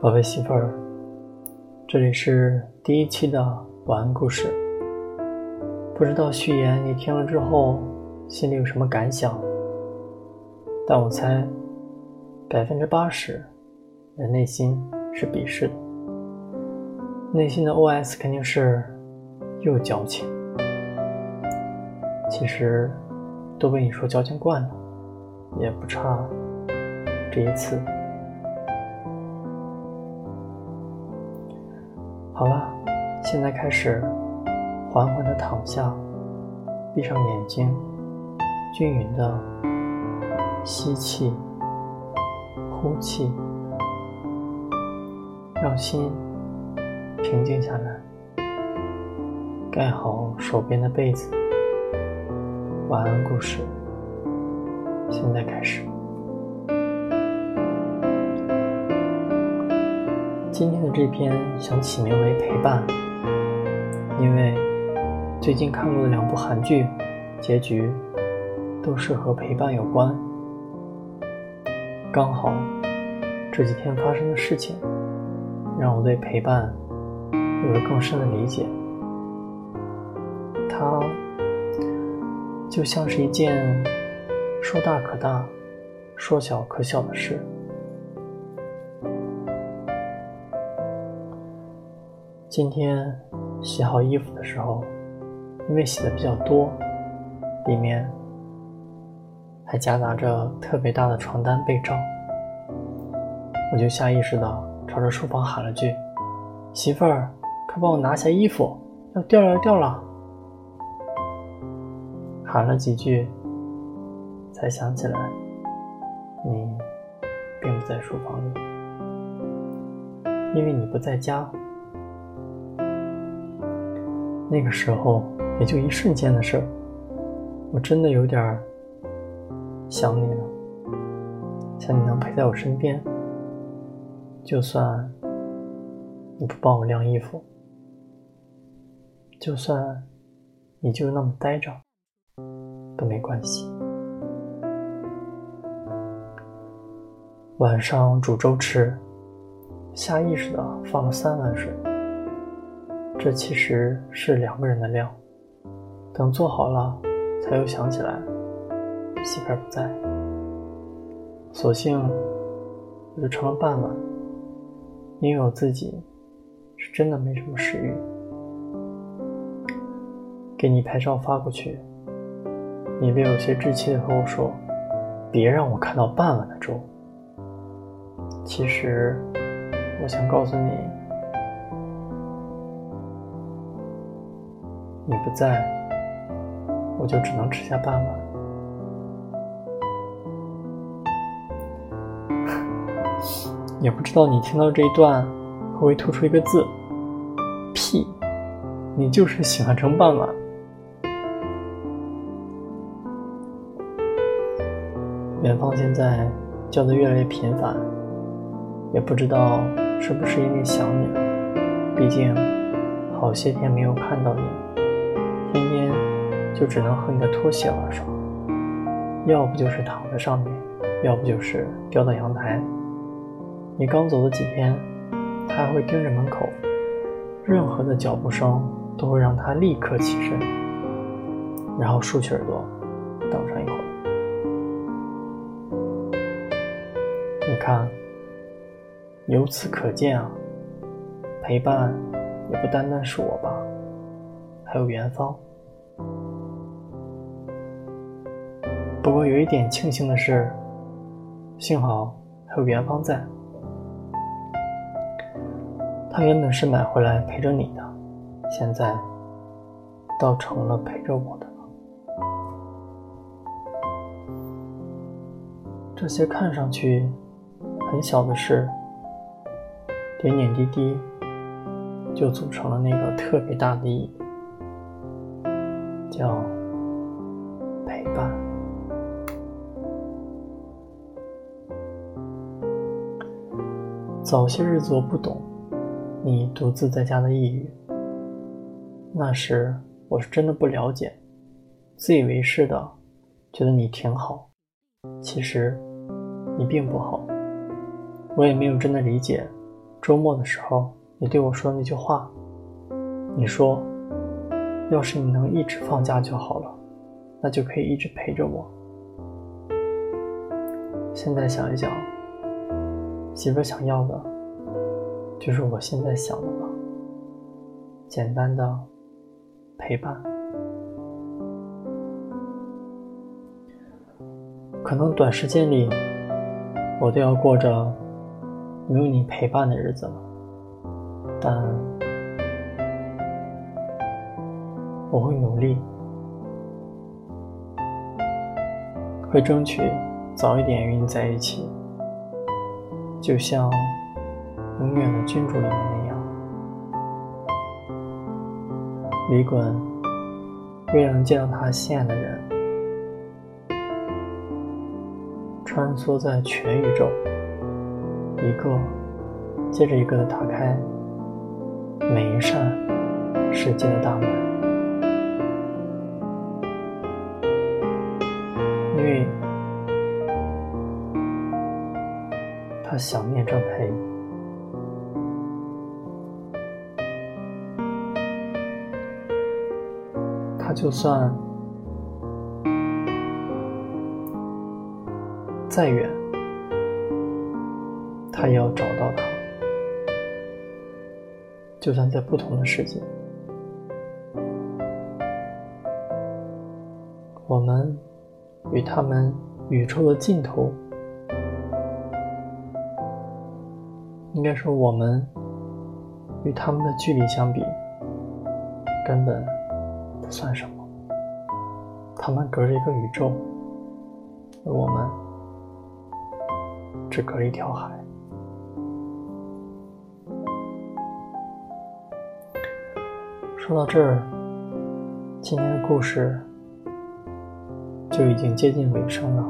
宝贝媳妇儿，这里是第一期的晚安故事。不知道序言你听了之后心里有什么感想？但我猜，百分之八十，你的内心是鄙视的，内心的 OS 肯定是又矫情。其实，都被你说矫情惯了，也不差这一次。好了，现在开始，缓缓的躺下，闭上眼睛，均匀的吸气、呼气，让心平静下来。盖好手边的被子，晚安故事，现在开始。今天的这篇想起名为《陪伴》，因为最近看过的两部韩剧，结局都是和陪伴有关。刚好这几天发生的事情，让我对陪伴有了更深的理解。它就像是一件说大可大、说小可小的事。今天洗好衣服的时候，因为洗的比较多，里面还夹杂着特别大的床单被罩，我就下意识的朝着书房喊了句：“媳妇儿，快帮我拿下衣服，要掉了要掉了！”喊了几句，才想起来你并不在书房里，因为你不在家。那个时候也就一瞬间的事儿，我真的有点想你了，想你能陪在我身边，就算你不帮我晾衣服，就算你就那么呆着都没关系。晚上煮粥吃，下意识的放了三碗水。这其实是两个人的量，等做好了，才又想起来媳妇儿不在，索性我就盛了半碗，因为我自己是真的没什么食欲。给你拍照发过去，你便有些稚气的和我说：“别让我看到半碗的粥。”其实我想告诉你。你不在，我就只能吃下半碗。也不知道你听到这一段会不会吐出一个字：屁！你就是喜欢盛半碗。远方现在叫的越来越频繁，也不知道是不是因为想你了。毕竟好些天没有看到你。天天就只能和你的拖鞋玩耍，要不就是躺在上面，要不就是掉到阳台。你刚走的几天，他还会盯着门口，任何的脚步声都会让他立刻起身，然后竖起耳朵等上一会儿。你看，由此可见啊，陪伴也不单单是我吧，还有元芳。不过有一点庆幸的是，幸好还有元芳在。他原本是买回来陪着你的，现在倒成了陪着我的了。这些看上去很小的事，点点滴滴，就组成了那个特别大的意义，叫陪伴。早些日子我不懂你独自在家的抑郁，那时我是真的不了解，自以为是的觉得你挺好，其实你并不好。我也没有真的理解，周末的时候你对我说那句话，你说，要是你能一直放假就好了，那就可以一直陪着我。现在想一想，媳妇想要的，就是我现在想的吧，简单的陪伴。可能短时间里，我都要过着没有你陪伴的日子了，但我会努力，会争取。早一点与你在一起，就像《永远的君主》里面那样。李衮为了能见到他心爱的人，穿梭在全宇宙，一个接着一个的打开每一扇世界的大门，因为。他想念着陪，他就算再远，他也要找到他。就算在不同的世界，我们与他们宇宙的尽头。应该说，我们与他们的距离相比，根本不算什么。他们隔着一个宇宙，而我们只隔一条海。说到这儿，今天的故事就已经接近尾声了。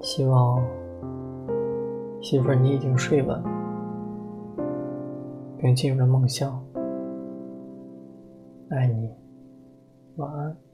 希望媳妇儿你已经睡稳，并进入了梦乡。爱你，晚安。